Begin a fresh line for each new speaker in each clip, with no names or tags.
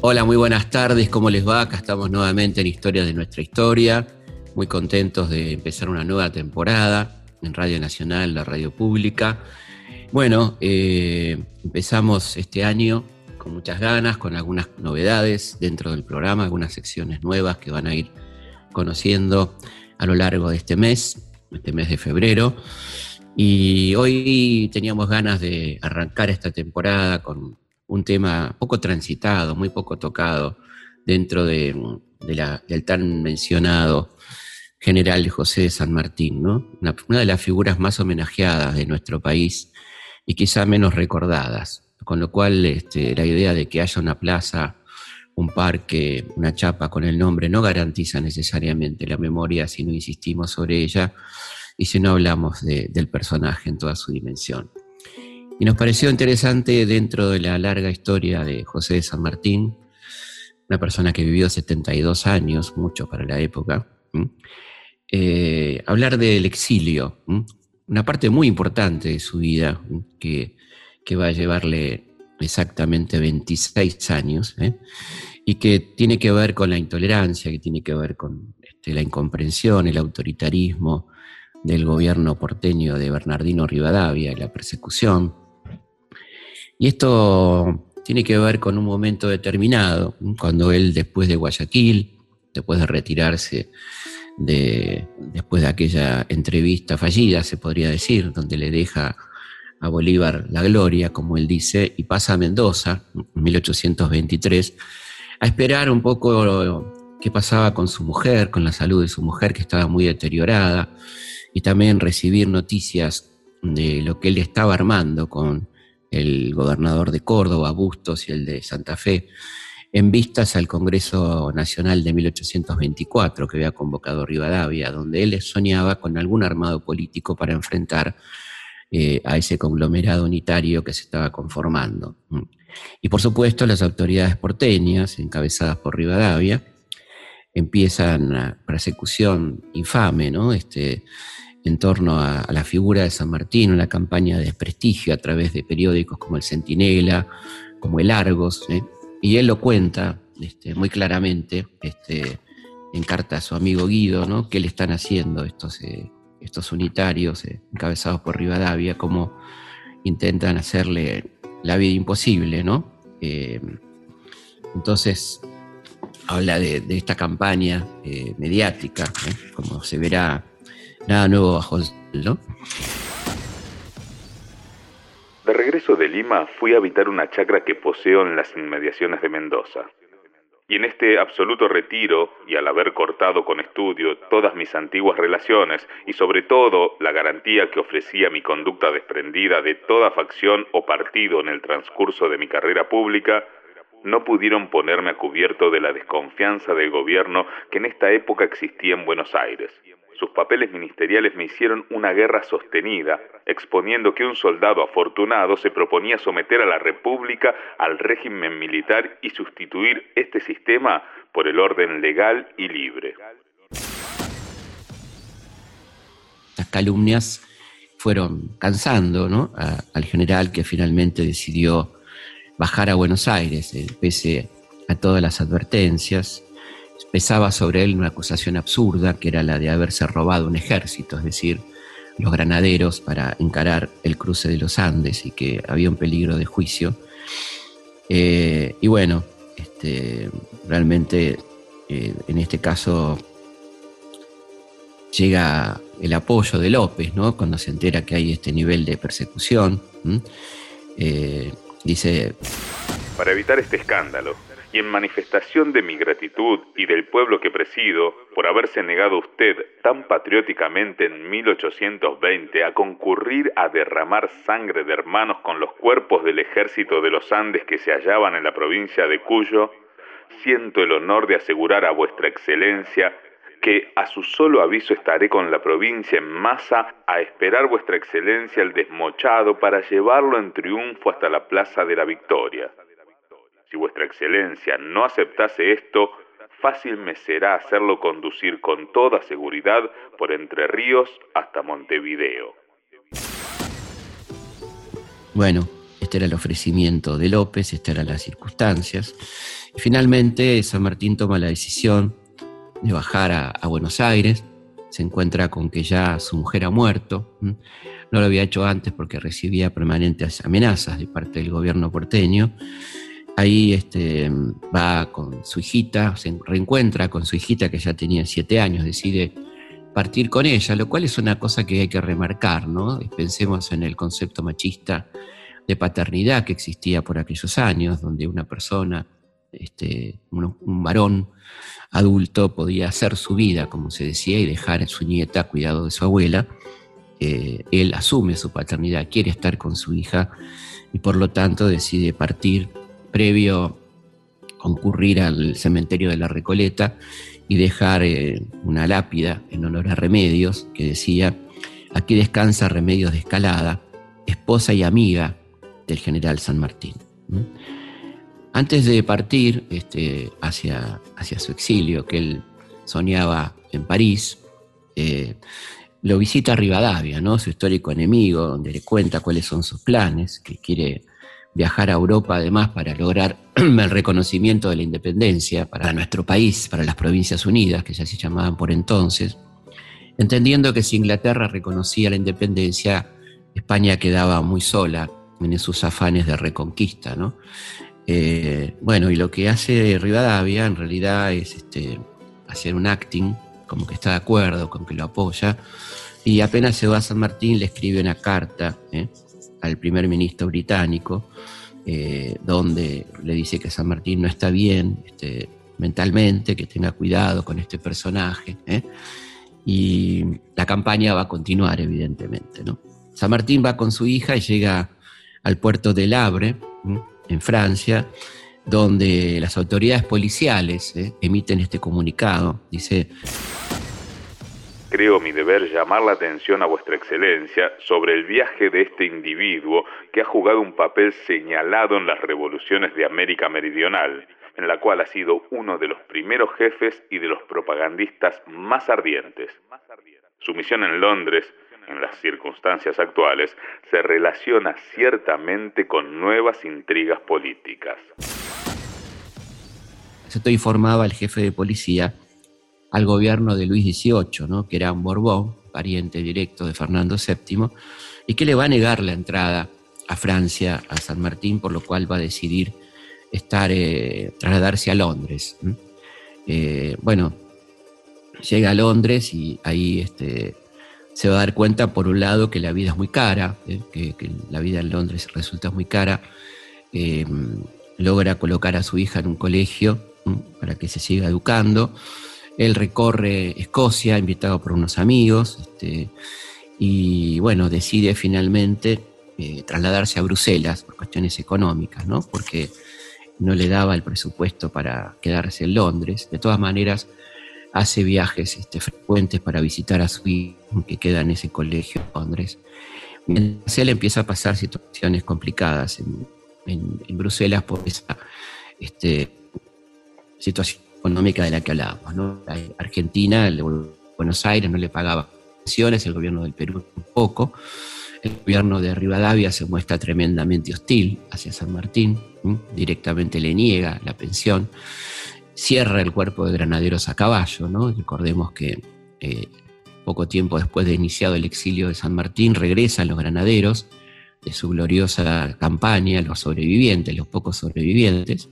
Hola, muy buenas tardes, ¿cómo les va? Acá estamos nuevamente en Historia de nuestra historia, muy contentos de empezar una nueva temporada en Radio Nacional, la radio pública. Bueno, eh, empezamos este año con muchas ganas, con algunas novedades dentro del programa, algunas secciones nuevas que van a ir conociendo a lo largo de este mes, este mes de febrero. Y hoy teníamos ganas de arrancar esta temporada con un tema poco transitado, muy poco tocado dentro de, del tan mencionado general José de San Martín, ¿no? una, de las figuras más homenajeadas de nuestro país y quizá menos recordadas. Con lo cual este, la idea de que haya una plaza, un parque, una chapa con el nombre no garantiza necesariamente la memoria si no insistimos sobre ella y si no hablamos del personaje en toda su dimensión. Y nos pareció interesante dentro de la larga historia de José de San Martín, una persona que vivió 72 años, mucho para la época, eh, hablar del exilio, una parte muy importante de su vida que, va a llevarle exactamente 26 años ¿eh? y que tiene que ver con la intolerancia, que tiene que ver con este, la incomprensión, el autoritarismo del gobierno porteño de Bernardino Rivadavia y la persecución. Y esto tiene que ver con un momento determinado, cuando él después de Guayaquil, después de retirarse de, después de aquella entrevista fallida, se podría decir, donde le deja a Bolívar la gloria, como él dice, y pasa a Mendoza, en 1823, a esperar un poco qué pasaba con su mujer, con la salud de su mujer, que estaba muy deteriorada, y también recibir noticias de lo que él estaba armando con el gobernador de Córdoba, Bustos, y el de Santa Fe, en vistas al Congreso Nacional de 1824 que había convocado Rivadavia, donde él soñaba con algún armado político para enfrentar eh, a ese conglomerado unitario que se estaba conformando. Y por supuesto las autoridades porteñas, encabezadas por Rivadavia, empiezan una persecución infame, ¿no? Este, en torno a, la figura de San Martín, una campaña de desprestigio a través de periódicos como el Centinela, como el Argos, ¿eh? y él lo cuenta este, muy claramente este, en carta a su amigo Guido, ¿no? qué le están haciendo estos, eh, estos unitarios eh, encabezados por Rivadavia, cómo intentan hacerle la vida imposible, ¿no? entonces, habla de, de esta campaña mediática, como se verá Nada nuevo bajo el ¿no?
De regreso de Lima fui a habitar una chacra que poseo en las inmediaciones de Mendoza. Y en este absoluto retiro, y al haber cortado con estudio todas mis antiguas relaciones, y sobre todo la garantía que ofrecía mi conducta desprendida de toda facción o partido en el transcurso de mi carrera pública, no pudieron ponerme a cubierto de la desconfianza del gobierno que en esta época existía en Buenos Aires. Sus papeles ministeriales me hicieron una guerra sostenida, exponiendo que un soldado afortunado se proponía someter a la República al régimen militar y sustituir este sistema por el orden legal y libre.
Las calumnias fueron cansando al general que finalmente decidió bajar a Buenos Aires, eh, pese a todas las advertencias pesaba sobre él una acusación absurda, que era la de haberse robado un ejército, es decir, los granaderos para encarar el cruce de los Andes y que había un peligro de juicio. Eh, y bueno, este, realmente eh, en este caso llega el apoyo de López, ¿no? Cuando se entera que hay este nivel de persecución. Eh, dice...
Para evitar este escándalo, y en manifestación de mi gratitud y del pueblo que presido por haberse negado usted tan patrióticamente en 1820 a concurrir a derramar sangre de hermanos con los cuerpos del ejército de los Andes que se hallaban en la provincia de Cuyo, siento el honor de asegurar a vuestra excelencia que a su solo aviso estaré con la provincia en masa a esperar vuestra excelencia el desmochado para llevarlo en triunfo hasta la plaza de la victoria. Si vuestra excelencia no aceptase esto, fácil me será hacerlo conducir con toda seguridad por Entre Ríos hasta Montevideo.
Bueno, Este era el ofrecimiento de López, estas eran las circunstancias. Y finalmente San Martín toma la decisión de bajar a, Buenos Aires, se encuentra con que ya su mujer ha muerto, no lo había hecho antes porque recibía permanentes amenazas de parte del gobierno porteño. Ahí este, va con su hijita, se reencuentra con su hijita que ya tenía siete años, decide partir con ella, lo cual es una cosa que hay que remarcar, ¿no? Pensemos en el concepto machista de paternidad que existía por aquellos años, donde una persona, este, un, varón adulto podía hacer su vida, como se decía, y dejar a su nieta cuidado de su abuela. Él asume su paternidad, quiere estar con su hija y por lo tanto decide partir previo concurrir al cementerio de la Recoleta y dejar eh, una lápida en honor a Remedios que decía, aquí descansa Remedios de Escalada, esposa y amiga del general San Martín. Antes de partir este, hacia, hacia, su exilio, que él soñaba en París, eh, lo visita Rivadavia, ¿no? su histórico enemigo, donde le cuenta cuáles son sus planes, que quiere viajar a Europa además para lograr el reconocimiento de la independencia para nuestro país, para las Provincias Unidas, que ya se llamaban por entonces, entendiendo que si Inglaterra reconocía la independencia, España quedaba muy sola en sus afanes de reconquista. ¿no? Eh, bueno, y lo que hace Rivadavia en realidad es este, hacer un acting, como que está de acuerdo, con que lo apoya, y apenas se va a San Martín le escribe una carta ¿eh? Al primer ministro británico, eh, donde le dice que San Martín no está bien este, mentalmente, que tenga cuidado con este personaje, y la campaña va a continuar, evidentemente. ¿no? San Martín va con su hija y llega al puerto de Havre, en Francia, donde las autoridades policiales ¿eh? emiten este comunicado. Dice,
Creo mi deber llamar la atención a vuestra excelencia sobre el viaje de este individuo que ha jugado un papel señalado en las revoluciones de América Meridional, en la cual ha sido uno de los primeros jefes y de los propagandistas más ardientes. Su misión en Londres en las circunstancias actuales, se relaciona ciertamente con nuevas intrigas políticas.
Esto informaba el jefe de policía al gobierno de Luis XVIII, ¿no? que era un Borbón, pariente directo de Fernando VII, y que le va a negar la entrada a Francia, a San Martín, por lo cual va a decidir estar, eh, trasladarse a Londres. Eh, bueno, llega a Londres y ahí este, se va a dar cuenta, por un lado, que la vida es muy cara, eh, que, la vida en Londres resulta muy cara. Logra colocar a su hija en un colegio para que se siga educando. Él recorre Escocia, invitado por unos amigos, este, y bueno, decide finalmente eh, trasladarse a Bruselas por cuestiones económicas, ¿no? porque no le daba el presupuesto para quedarse en Londres. De todas maneras, hace viajes este, frecuentes para visitar a su hijo que queda en ese colegio en Londres. Mientras él empieza a pasar situaciones complicadas en, Bruselas por esa este, situación económica de la que hablábamos. ¿no? Argentina, Buenos Aires no le pagaba pensiones, el gobierno del Perú tampoco. El gobierno de Rivadavia se muestra tremendamente hostil hacia San Martín, directamente le niega la pensión cierra el cuerpo de granaderos a caballo. ¿no? Recordemos que eh, poco tiempo después de iniciado el exilio de San Martín, regresan los granaderos de su gloriosa campaña, los sobrevivientes, los pocos sobrevivientes,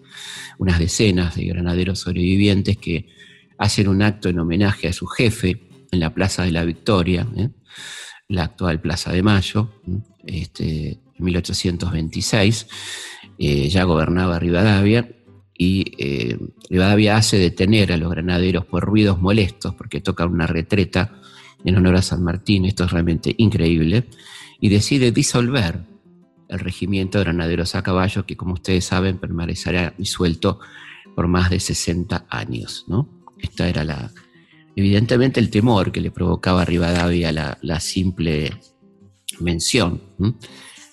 unas decenas de granaderos sobrevivientes que hacen un acto en homenaje a su jefe en la Plaza de la Victoria, ¿eh? la actual Plaza de Mayo, este, en 1826, eh, ya gobernaba Rivadavia, y eh, Rivadavia hace detener a los granaderos por ruidos molestos, porque tocan una retreta en honor a San Martín, esto es realmente increíble, y decide disolver el regimiento de granaderos a caballo, que como ustedes saben permanecerá disuelto por más de 60 años. ¿no? Esta era la, evidentemente el temor que le provocaba a Rivadavia la, simple mención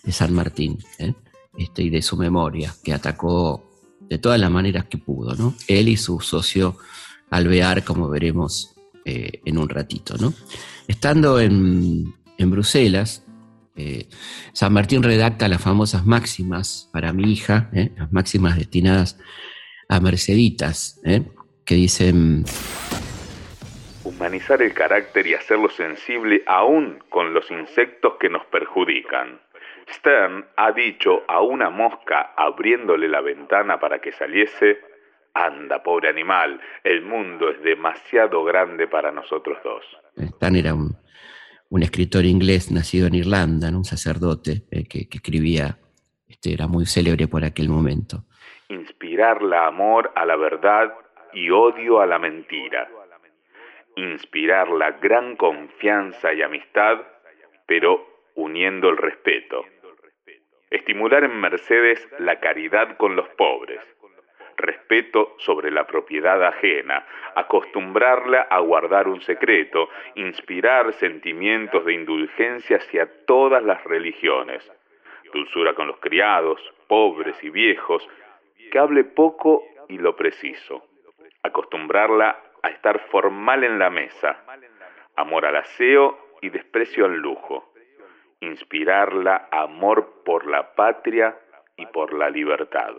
de San Martín ¿eh? este, y de su memoria, que atacó de todas las maneras que pudo, ¿no? Él y su socio Alvear, como veremos eh, en un ratito, ¿no? Estando en, Bruselas, eh, San Martín redacta las famosas máximas para mi hija, ¿eh? las máximas destinadas a Merceditas, ¿eh? que dicen...
Humanizar el carácter y hacerlo sensible aún con los insectos que nos perjudican. Stern ha dicho a una mosca abriéndole la ventana para que saliese, anda, pobre animal, el mundo es demasiado grande para nosotros dos.
Stern era un, escritor inglés nacido en Irlanda, un sacerdote eh, que, escribía, este, era muy célebre por aquel momento.
Inspirar la amor a la verdad y odio a la mentira. Inspirar la gran confianza y amistad, pero uniendo el respeto. Estimular en Mercedes la caridad con los pobres, respeto sobre la propiedad ajena, acostumbrarla a guardar un secreto, inspirar sentimientos de indulgencia hacia todas las religiones, dulzura con los criados, pobres y viejos, que hable poco y lo preciso, acostumbrarla a estar formal en la mesa, amor al aseo y desprecio al lujo. Inspirarla amor por la patria y por la libertad.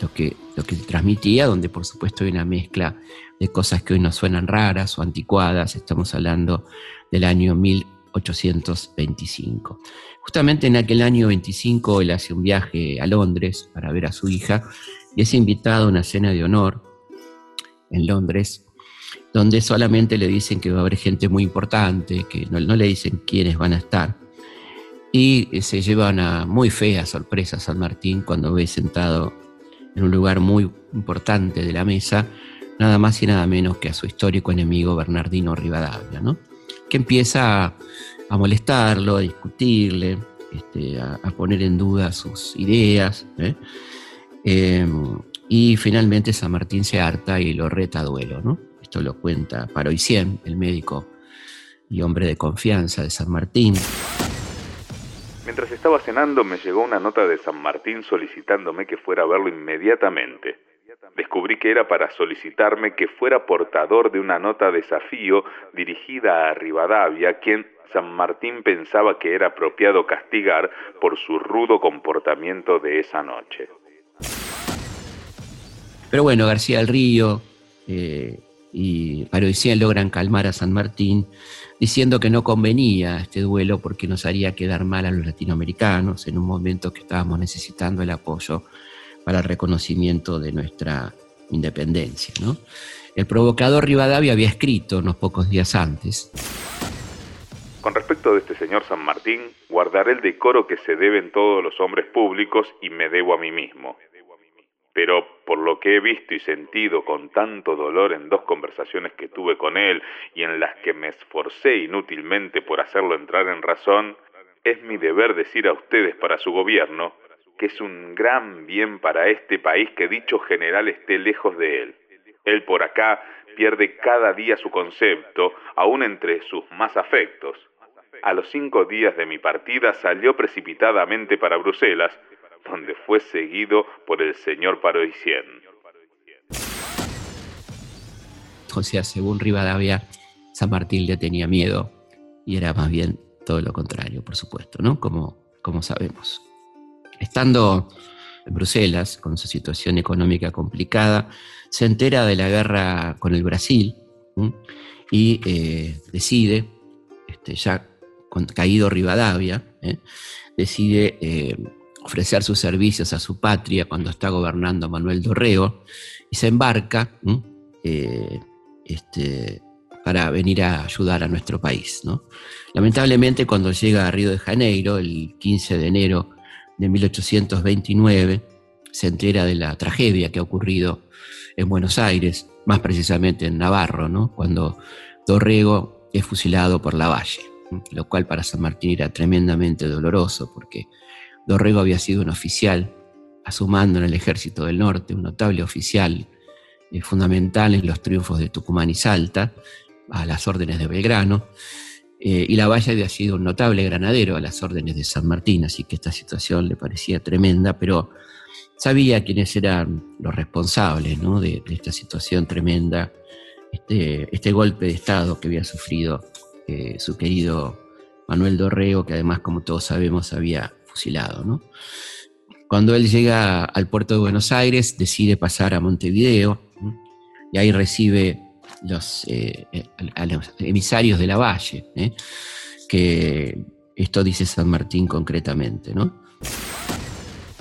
Lo que, lo que transmitía, donde por supuesto hay una mezcla de cosas que hoy nos suenan raras o anticuadas. Estamos hablando del año 1825. Justamente en aquel año 25 él hace un viaje a Londres para ver a su hija y es invitado a una cena de honor en Londres donde solamente le dicen que va a haber gente muy importante, que no, le dicen quiénes van a estar. Y eh, se lleva una muy fea sorpresa San Martín cuando ve sentado en un lugar muy importante de la mesa, nada más y nada menos que a su histórico enemigo Bernardino Rivadavia, ¿no? que empieza a, molestarlo, a discutirle, este, a, poner en duda sus ideas. ¿eh? Em, y finalmente San Martín se harta y lo reta a duelo. Esto lo cuenta Paroicien, el médico y hombre de confianza de San Martín.
Mientras estaba cenando me llegó una nota de San Martín solicitándome que fuera a verlo inmediatamente. Descubrí que era para solicitarme que fuera portador de una nota de desafío dirigida a Rivadavia, quien San Martín pensaba que era apropiado castigar por su rudo comportamiento de esa noche.
Pero bueno, García del Río, eh, y Paroicien logran calmar a San Martín diciendo que no convenía este duelo porque nos haría quedar mal a los latinoamericanos en un momento que estábamos necesitando el apoyo para el reconocimiento de nuestra independencia. El provocador Rivadavia había escrito unos pocos días antes.
Con respecto de este señor San Martín, guardaré el decoro que se deben todos los hombres públicos y me debo a mí mismo pero por lo que he visto y sentido con tanto dolor en dos conversaciones que tuve con él y en las que me esforcé inútilmente por hacerlo entrar en razón, es mi deber decir a ustedes para su gobierno que es un gran bien para este país que dicho general esté lejos de él. Él por acá pierde cada día su concepto, aún entre sus más afectos. A los cinco días de mi partida salió precipitadamente para Bruselas, donde fue seguido por el señor Paroicien.
O sea, según Rivadavia, San Martín le tenía miedo y era más bien todo lo contrario, por supuesto, ¿no? Como, como sabemos. Estando en Bruselas, con su situación económica complicada, se entera de la guerra con el Brasil y eh, decide, este, ya caído Rivadavia, ¿eh? decide eh, ofrecer sus servicios a su patria cuando está gobernando Manuel Dorrego y se embarca eh, este, para venir a ayudar a nuestro país. Lamentablemente cuando llega a Río de Janeiro, el 15 de enero de 1829, se entera de la tragedia que ha ocurrido en Buenos Aires, más precisamente en Navarro, cuando Dorrego es fusilado por la Valle, lo cual para San Martín era tremendamente doloroso porque Dorrego había sido un oficial a su mando en el ejército del norte, un notable oficial eh, fundamental en los triunfos de Tucumán y Salta, a las órdenes de Belgrano, eh, y la Valle había sido un notable granadero a las órdenes de San Martín, así que esta situación le parecía tremenda, pero sabía quiénes eran los responsables de, esta situación tremenda, este, este, golpe de Estado que había sufrido eh, su querido Manuel Dorrego, que además, como todos sabemos, había ¿no? Cuando él llega al puerto de Buenos Aires, decide pasar a Montevideo y ahí recibe los, eh, a los emisarios de la Valle, ¿eh? que esto dice San Martín concretamente, ¿no?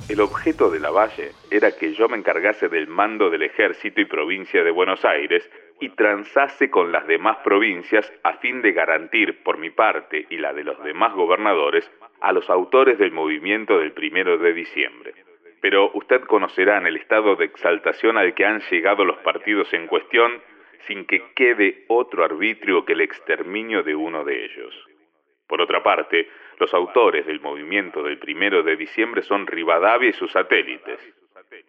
El objeto de la Valle era que yo me encargase del mando del ejército y provincia de Buenos Aires y transase con las demás provincias a fin de garantir, por mi parte y la de los demás gobernadores, a los autores del movimiento del primero de diciembre. Pero usted conocerá en el estado de exaltación al que han llegado los partidos en cuestión sin que quede otro arbitrio que el exterminio de uno de ellos. Por otra parte, los autores del movimiento del primero de diciembre son Rivadavia y sus satélites.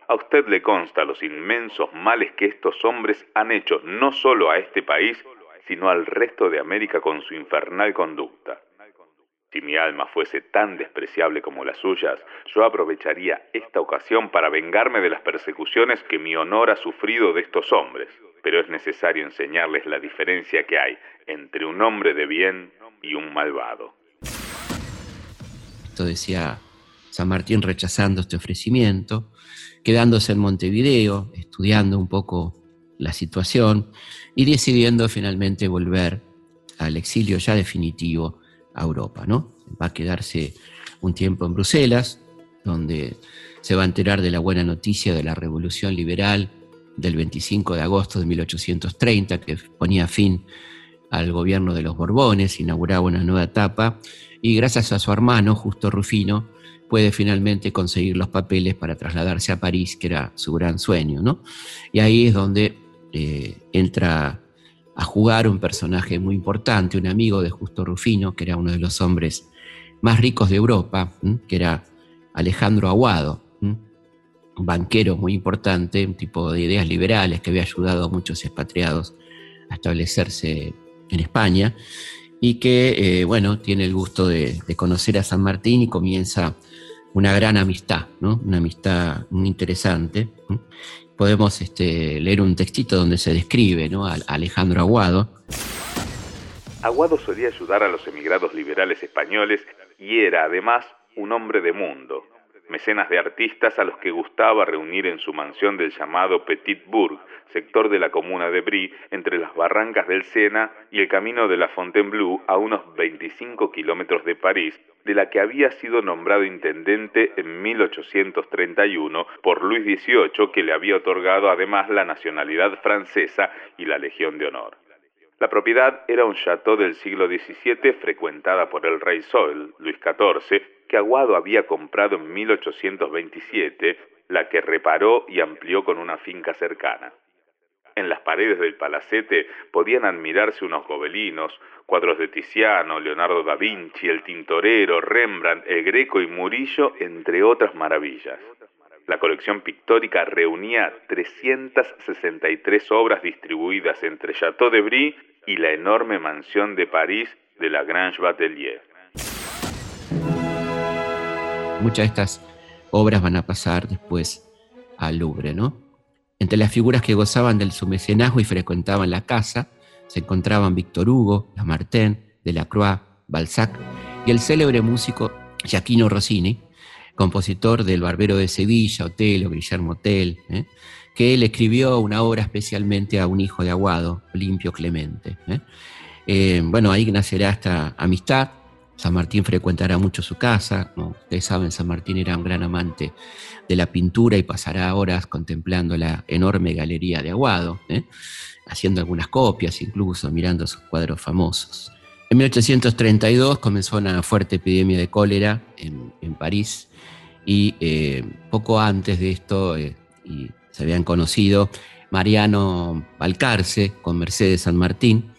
A usted le consta los inmensos males que estos hombres han hecho no solo a este país, sino al resto de América con su infernal conducta. Si mi alma fuese tan despreciable como las suyas, yo aprovecharía esta ocasión para vengarme de las persecuciones que mi honor ha sufrido de estos hombres, pero es necesario enseñarles la diferencia que hay entre un hombre de bien y un malvado.
Esto decía San Martín rechazando este ofrecimiento, quedándose en Montevideo, estudiando un poco la situación y decidiendo finalmente volver al exilio ya definitivo a Europa. ¿no? Va a quedarse un tiempo en Bruselas, donde se va a enterar de la buena noticia de la Revolución Liberal del 25 de agosto de 1830, que ponía fin al gobierno de los Borbones, inauguraba una nueva etapa, y gracias a su hermano, Justo Rufino, puede finalmente conseguir los papeles para trasladarse a París, que era su gran sueño, ¿no? Y ahí es donde eh, entra a jugar un personaje muy importante, un amigo de Justo Rufino, que era uno de los hombres más ricos de Europa, que era Alejandro Aguado, un banquero muy importante, un tipo de ideas liberales que había ayudado a muchos expatriados a establecerse en España y que, eh, bueno, tiene el gusto de, conocer a San Martín y comienza una gran amistad, ¿no? Una amistad muy interesante. Podemos este, leer un textito donde se describe ¿no? a Alejandro Aguado.
Aguado solía ayudar a los emigrados liberales españoles y era además un hombre de mundo, mecenas de artistas a los que gustaba reunir en su mansión del llamado Petit Bourg, sector de la comuna de Brie, entre las barrancas del Sena y el camino de la Fontainebleau, a unos 25 kilómetros de París, de la que había sido nombrado intendente en 1831 por Luis XVIII, que le había otorgado además la nacionalidad francesa y la Legión de Honor. La propiedad era un chateau del siglo XVII frecuentada por el rey Sol, Luis XIV, que Aguado había comprado en 1827, la que reparó y amplió con una finca cercana. En las paredes del palacete podían admirarse unos gobelinos, cuadros de Tiziano, Leonardo da Vinci, el Tintorero, Rembrandt, el Greco y Murillo, entre otras maravillas. La colección pictórica reunía 363 obras distribuidas entre Chateau de Brie y la enorme mansión de París de la Grange Batelier.
Muchas de estas obras van a pasar después al Louvre, ¿no? Entre las figuras que gozaban del su mecenazgo y frecuentaban la casa se encontraban Víctor Hugo, Lamartine, Delacroix, Balzac y el célebre músico Giaquino Rossini, compositor del Barbero de Sevilla, Otelo, Guillermo Tell, ¿eh? que él escribió una obra especialmente a un hijo de Aguado, Limpio Clemente. ¿eh? Eh, bueno, ahí nacerá esta amistad San Martín frecuentará mucho su casa, ustedes saben, San Martín era un gran amante de la pintura y pasará horas contemplando la enorme galería de Aguado, ¿eh? haciendo algunas copias incluso, mirando sus cuadros famosos. En 1832 comenzó una fuerte epidemia de cólera en, París y eh, poco antes de esto eh, se habían conocido Mariano Balcarce con Mercedes San Martín,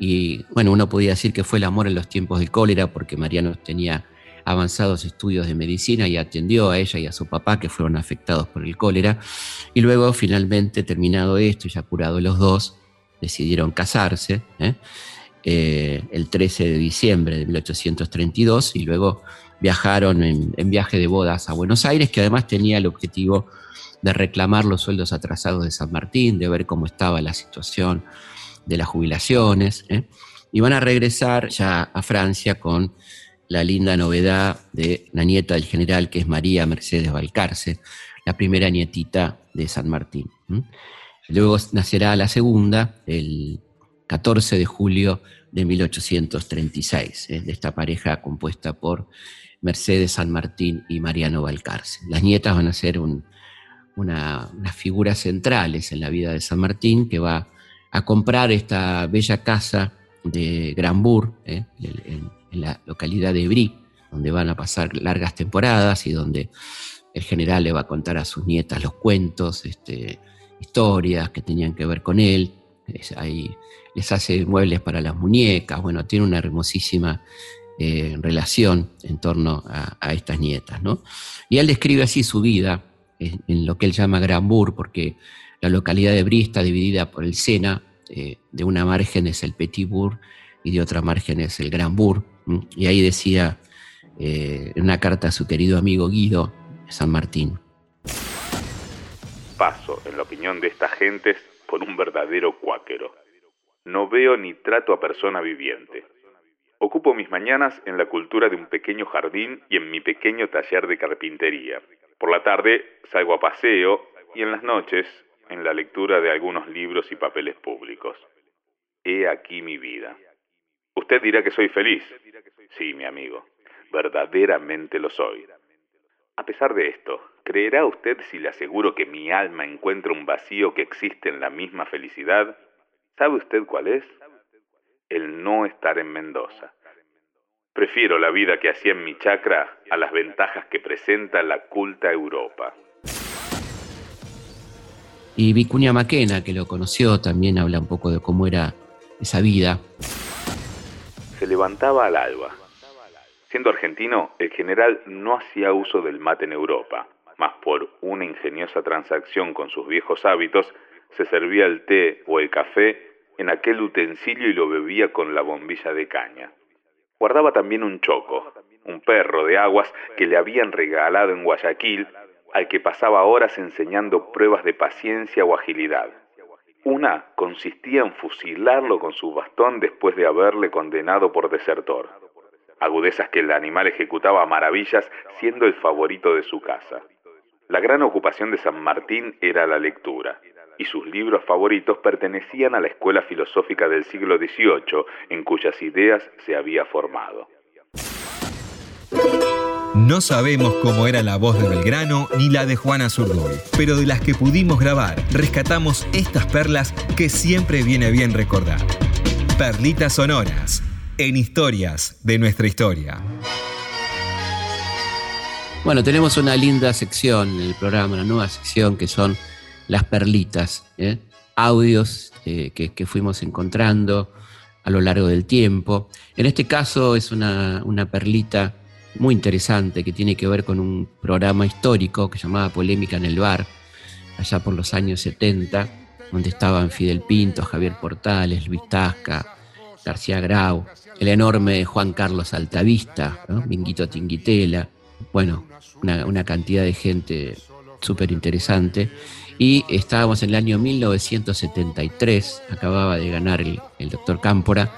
y bueno, uno podía decir que fue el amor en los tiempos del cólera porque Mariano tenía avanzados estudios de medicina y atendió a ella y a su papá que fueron afectados por el cólera. Y luego, finalmente, terminado esto y ya curados los dos, decidieron casarse ¿eh? Eh, el 13 de diciembre de 1832 y luego viajaron en, viaje de bodas a Buenos Aires, que además tenía el objetivo de reclamar los sueldos atrasados de San Martín, de ver cómo estaba la situación de las jubilaciones. ¿eh? Y van a regresar ya a Francia con la linda novedad de la nieta del general, que es María Mercedes Valcarce, la primera nietita de San Martín. Luego nacerá la segunda, el 14 de julio de 1836, ¿eh? de esta pareja compuesta por Mercedes San Martín y Mariano Valcarce. Las nietas van a ser unas figuras centrales en la vida de San Martín, que va a comprar esta bella casa de Granbourg, ¿eh? en, la localidad de Brie, donde van a pasar largas temporadas y donde el general le va a contar a sus nietas los cuentos, este, historias que tenían que ver con él. ahí les hace muebles para las muñecas, bueno, tiene una hermosísima eh, relación en torno a, estas nietas. ¿no? Y él describe así su vida en, lo que él llama Granbourg, porque la localidad de Brie está dividida por el Sena, eh, de una margen es el Petit Bourg y de otra margen es el Granbourg. Y ahí decía eh, en una carta a su querido amigo Guido San Martín.
Paso, en la opinión de estas gentes, por un verdadero cuáquero. No veo ni trato a persona viviente. Ocupo mis mañanas en la cultura de un pequeño jardín y en mi pequeño taller de carpintería. Por la tarde salgo a paseo y en las noches en la lectura de algunos libros y papeles públicos. He aquí mi vida. Usted dirá que soy feliz. Sí, mi amigo, verdaderamente lo soy. A pesar de esto, ¿creerá usted si le aseguro que mi alma encuentra un vacío que existe en la misma felicidad? ¿Sabe usted cuál es? el no estar en Mendoza. Prefiero la vida que hacía en mi chacra a las ventajas que presenta la culta Europa.
Y Vicuña Maquena, que lo conoció, también habla un poco de cómo era esa vida.
Se levantaba al alba. Siendo argentino, el general no hacía uso del mate en Europa, mas por una ingeniosa transacción con sus viejos hábitos, se servía el té o el café en aquel utensilio y lo bebía con la bombilla de caña. Guardaba también un choco, un perro de aguas que le habían regalado en Guayaquil, al que pasaba horas enseñando pruebas de paciencia o agilidad. Una consistía en fusilarlo con su bastón después de haberle condenado por desertor. Agudezas que el animal ejecutaba a maravillas siendo el favorito de su casa. La gran ocupación de San Martín era la lectura y sus libros favoritos pertenecían a la escuela filosófica del siglo XVIII, en cuyas ideas se había formado.
No sabemos cómo era la voz de Belgrano ni la de Juana Zurduy, pero de las que pudimos grabar, rescatamos estas perlas que siempre viene bien recordar. Perlitas sonoras, en historias de nuestra historia.
Bueno, tenemos una linda sección en el programa, una nueva sección que son las perlitas, ¿eh? audios eh, que, fuimos encontrando a lo largo del tiempo. En este caso es una, perlita muy interesante que tiene que ver con un programa histórico que se llamaba Polémica en el Bar, allá por los años 70, donde estaban Fidel Pinto, Javier Portales, Luis Tasca, García Grau, el enorme Juan Carlos Altavista. Minguito Tinguitela, bueno, una, cantidad de gente súper interesante. Y estábamos en el año 1973, acababa de ganar el, doctor Cámpora,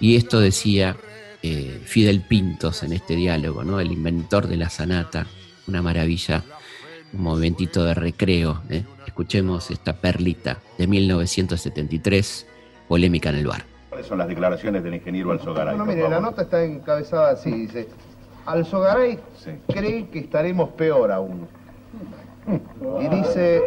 y esto decía eh, Fidel Pintos en este diálogo, ¿no? el inventor de la sanata, una maravilla, un momentito de recreo. ¿eh? Escuchemos esta perlita de 1973, polémica en el bar.
¿Cuáles son las declaraciones del ingeniero Alzogaray?
No, mire, la nota está encabezada así, dice, Alzogaray cree que estaremos peor aún y dice,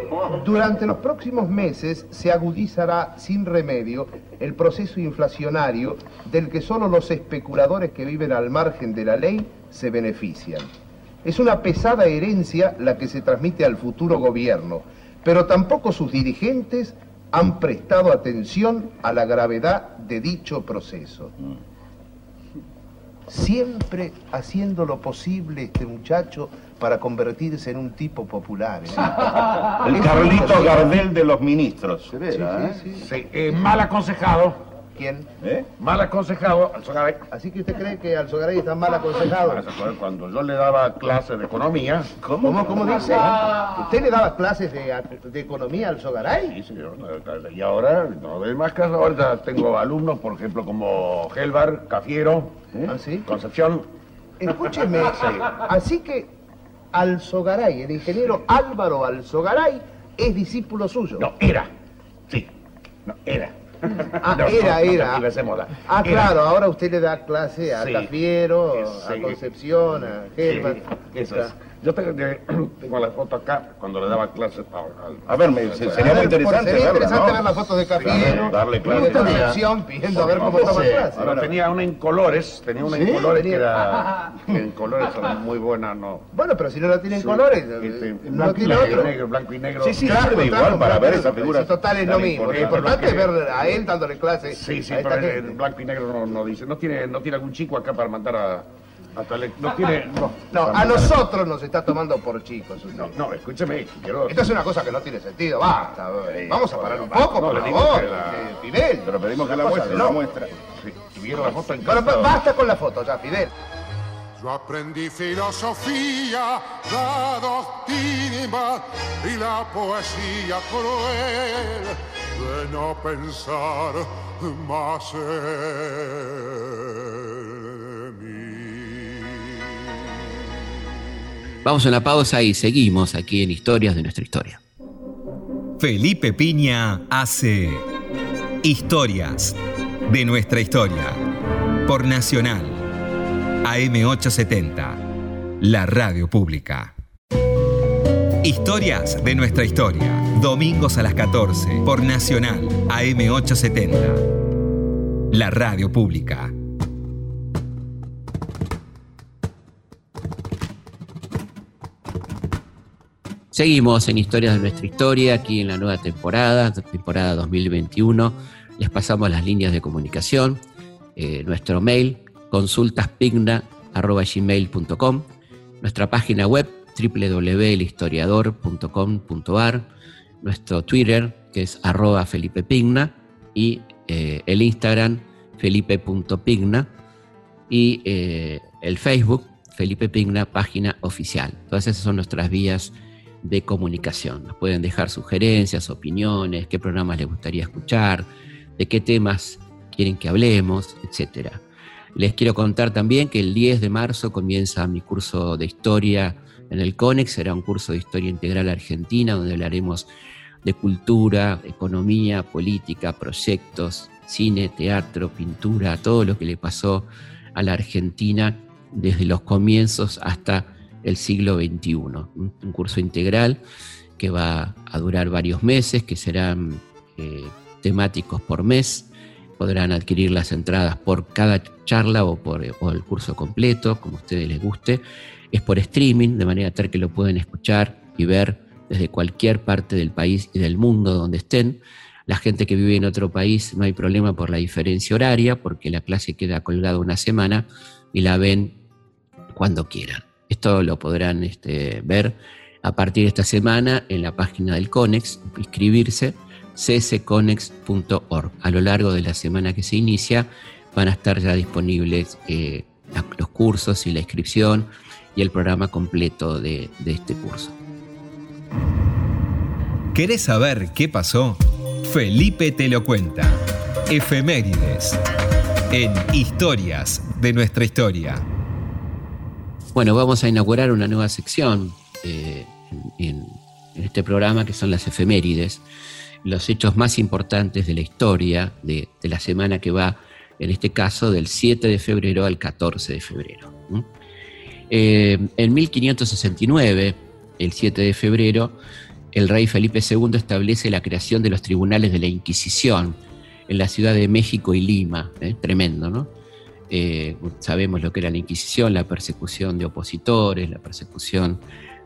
durante los próximos meses se agudizará sin remedio el proceso inflacionario del que solo los especuladores que viven al margen de la ley se benefician. Es una pesada herencia la que se transmite al futuro gobierno, pero tampoco sus dirigentes han prestado atención a la gravedad de dicho proceso. Siempre haciendo lo posible este muchacho para convertirse en un tipo popular. ¿eh?
El Carlito Gardel de los ministros.
¿eh? sí, sí, mal aconsejado.
¿Quién?
¿Eh? Mal aconsejado Alzogaray.
¿Así que usted cree que Alzogaray está mal aconsejado?
Cuando yo le daba clases de economía...
¿Cómo? ¿Cómo, dice? ¿Usted le daba clases de, de economía al Alzogaray?
Sí, señor. Y ahora, no doy más caso, ahorita tengo alumnos, por ejemplo, como Helvar, Cafiero,
¿eh? ¿Ah, sí?
Concepción.
Escúcheme, así que Alzogaray, el ingeniero Álvaro Alzogaray, es discípulo suyo.
No, era. Sí. No, era.
Ah, era, era. ah, claro, ahora usted le da clase a Cafiero, a Concepción, a Germán.
eso es. Yo tengo, tengo, la foto acá cuando le daba clases a, a, ver, me, sería muy interesante.
Sería interesante ver la foto de Cafiero. Darle clases. Concepción pidiendo a ver cómo toma clases.
Ahora tenía una en colores, tenía una en colores que era. en colores son muy buena, no.
Bueno, pero si no la tiene en colores. Este,
no tiene otro. Negro, blanco y negro.
Sí, sí, claro, igual para ver esa figura. total es lo mismo. Lo importante es ver a él dándole clases.
Sí, sí, pero en blanco y negro no dice. No tiene algún chico acá para mandar a no tiene.
No, a nosotros nos está tomando por chicos.
No, no, escúcheme.
Quiero... Esto es una cosa que no tiene sentido. Basta. Vamos a parar un poco, por favor. Fidel.
Pero pedimos que la muestre. La muestra.
la foto en basta con la foto ya, Fidel.
Yo aprendí filosofía, la doctrina y la poesía cruel de no pensar más en
Vamos a una pausa y seguimos aquí en Historias de nuestra historia.
Felipe Piña hace Historias de nuestra historia por Nacional AM870, la radio pública. Historias de nuestra historia, domingos a las 14 por Nacional AM870, la radio pública.
Seguimos en Historias de nuestra historia, aquí en la nueva temporada, temporada 2021. Les pasamos las líneas de comunicación, eh, nuestro mail consultaspigna.gmail.com, nuestra página web www.elhistoriador.com.ar, nuestro Twitter que es arroba Felipe Pigna y eh, el Instagram felipe.pigna y eh, el Facebook Felipe Pigna, página oficial. Todas esas son nuestras vías de comunicación. Nos pueden dejar sugerencias, opiniones, qué programas les gustaría escuchar, de qué temas quieren que hablemos, etc. Les quiero contar también que el 10 de marzo comienza mi curso de historia en el CONEX, será un curso de historia integral argentina donde hablaremos de cultura, economía, política, proyectos, cine, teatro, pintura, todo lo que le pasó a la Argentina desde los comienzos hasta el siglo XXI. Un curso integral que va a durar varios meses, que serán eh, temáticos por mes. Podrán adquirir las entradas por cada charla o por el curso completo, como a ustedes les guste. Es por streaming, de manera tal que lo pueden escuchar y ver desde cualquier parte del país y del mundo donde estén. La gente que vive en otro país no hay problema por la diferencia horaria, porque la clase queda colgada una semana y la ven cuando quieran. Esto lo podrán este, ver a partir de esta semana en la página del CONEX, inscribirse, csconex.org. A lo largo de la semana que se inicia van a estar ya disponibles eh, los cursos y la inscripción y el programa completo de, de este curso.
¿Querés saber qué pasó? Felipe te lo cuenta. Efemérides. En Historias de nuestra historia.
Bueno, vamos a inaugurar una nueva sección eh, en, este programa que son las efemérides, los hechos más importantes de la historia de, la semana que va, en este caso, del 7 de febrero al 14 de febrero. Eh, en 1569, el 7 de febrero, el rey Felipe II establece la creación de los tribunales de la Inquisición en la ciudad de México y Lima, ¿eh? tremendo, ¿no? Eh, sabemos lo que era la Inquisición, la persecución de opositores, la persecución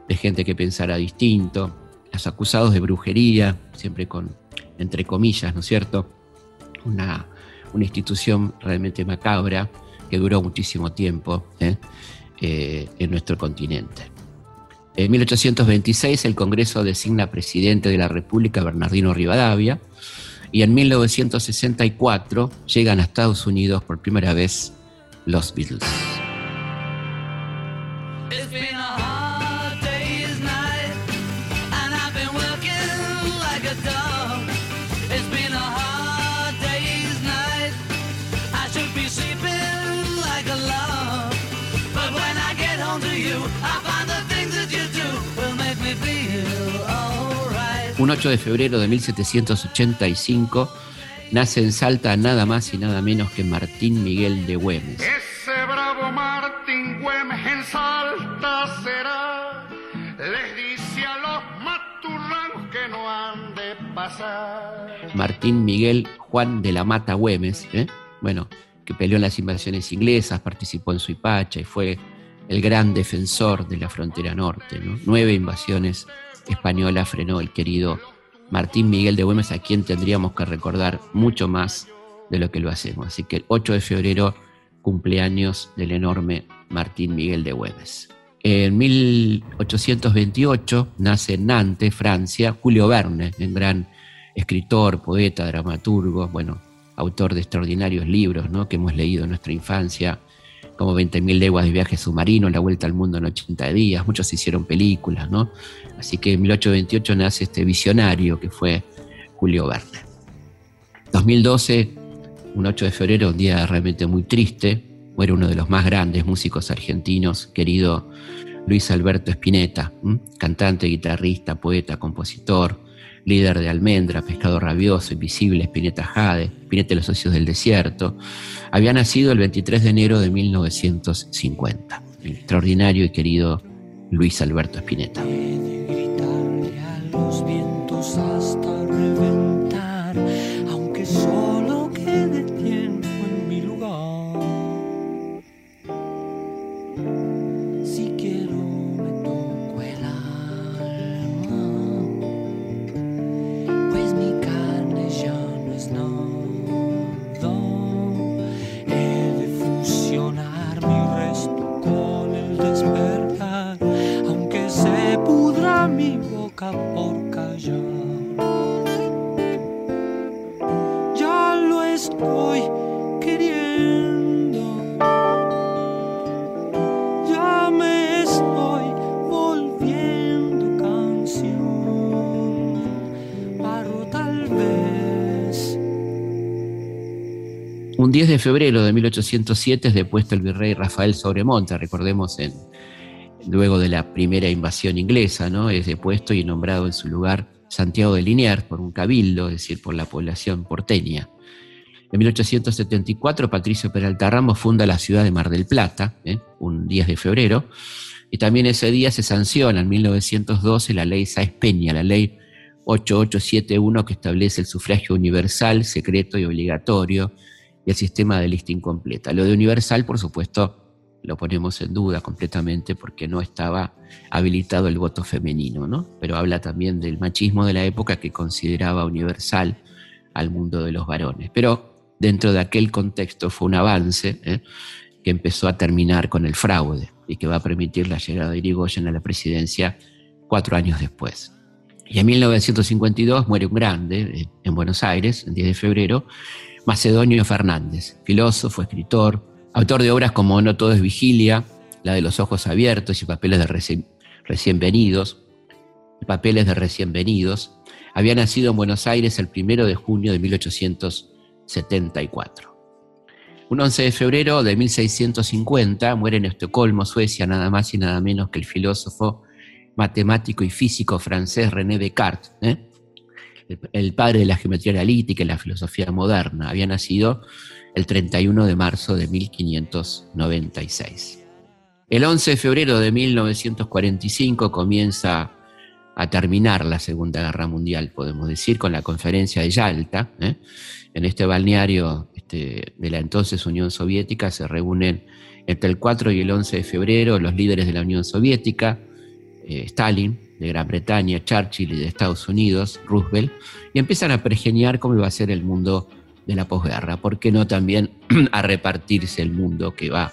de gente que pensara distinto, los acusados de brujería, siempre con, entre comillas, ¿no es cierto? Una, institución realmente macabra que duró muchísimo tiempo ¿eh? Eh, en nuestro continente. En 1826 el Congreso designa presidente de la República Bernardino Rivadavia. Y en 1964 llegan a Estados Unidos por primera vez los Beatles. Un 8 de febrero de 1785 nace en Salta nada más y nada menos que Martín Miguel de Güemes.
Ese bravo Martín Güemes en Salta será, les dice a los maturranos que no han de pasar.
Martín Miguel Juan de la Mata Güemes, ¿eh? bueno, que peleó en las invasiones inglesas, participó en Suipacha y fue el gran defensor de la frontera norte. Nueve invasiones española frenó el querido Martín Miguel de Güemes, a quien tendríamos que recordar mucho más de lo que lo hacemos. Así que el 8 de febrero, cumpleaños del enorme Martín Miguel de Güemes. En 1828 nace en Nantes, Francia, Julio Verne, un gran escritor, poeta, dramaturgo, bueno, autor de extraordinarios libros ¿no? que hemos leído en nuestra infancia, como 20.000 leguas de viaje submarino, La Vuelta al Mundo en 80 días, muchos hicieron películas, ¿no? Así que en 1828 nace este visionario que fue Julio Verne. 2012, un 8 de febrero, un día realmente muy triste, muere uno de los más grandes músicos argentinos, querido Luis Alberto Spinetta, cantante, guitarrista, poeta, compositor, líder de almendra, pescado rabioso, invisible, espineta jade, espineta de los socios del desierto, había nacido el 23 de enero de 1950, el extraordinario y querido Luis Alberto Espineta. de febrero de 1807 es depuesto el virrey Rafael Sobremonte, recordemos en, luego de la primera invasión inglesa, ¿no? Es depuesto y nombrado en su lugar Santiago de Liniers por un cabildo, es decir, por la población porteña. En 1874 Patricio Peralta Ramos funda la ciudad de Mar del Plata, ¿eh? un 10 de febrero, y también ese día se sanciona en 1912 la ley Sáez Peña, la ley 8871 que establece el sufragio universal, secreto y obligatorio, el sistema de lista incompleta. Lo de universal, por supuesto, lo ponemos en duda completamente porque no estaba habilitado el voto femenino, ¿no? Pero habla también del machismo de la época que consideraba universal al mundo de los varones. Pero dentro de aquel contexto fue un avance ¿eh? que empezó a terminar con el fraude y que va a permitir la llegada de Irigoyen a la presidencia cuatro años después. Y en 1952 muere un grande en Buenos Aires, el 10 de febrero, Macedonio Fernández, filósofo, escritor, autor de obras como No todo es vigilia, La de los ojos abiertos y Papeles de recién, venidos, Papeles de recién venidos. Había nacido en Buenos Aires el 1 de junio de 1874. Un 11 de febrero de 1650 muere en Estocolmo, Suecia, nada más y nada menos que el filósofo, matemático y físico francés René Descartes. ¿eh? El padre de la geometría analítica y la filosofía moderna. Había nacido el 31 de marzo de 1596. El 11 de febrero de 1945 comienza a terminar la Segunda Guerra Mundial, podemos decir, con la conferencia de Yalta. ¿eh? En este balneario este, de la entonces Unión Soviética se reúnen entre el 4 y el 11 de febrero los líderes de la Unión Soviética, eh, Stalin, de Gran Bretaña, Churchill y de Estados Unidos, Roosevelt, y empiezan a pergeniar cómo iba a ser el mundo de la posguerra. ¿Por qué no también a repartirse el mundo que va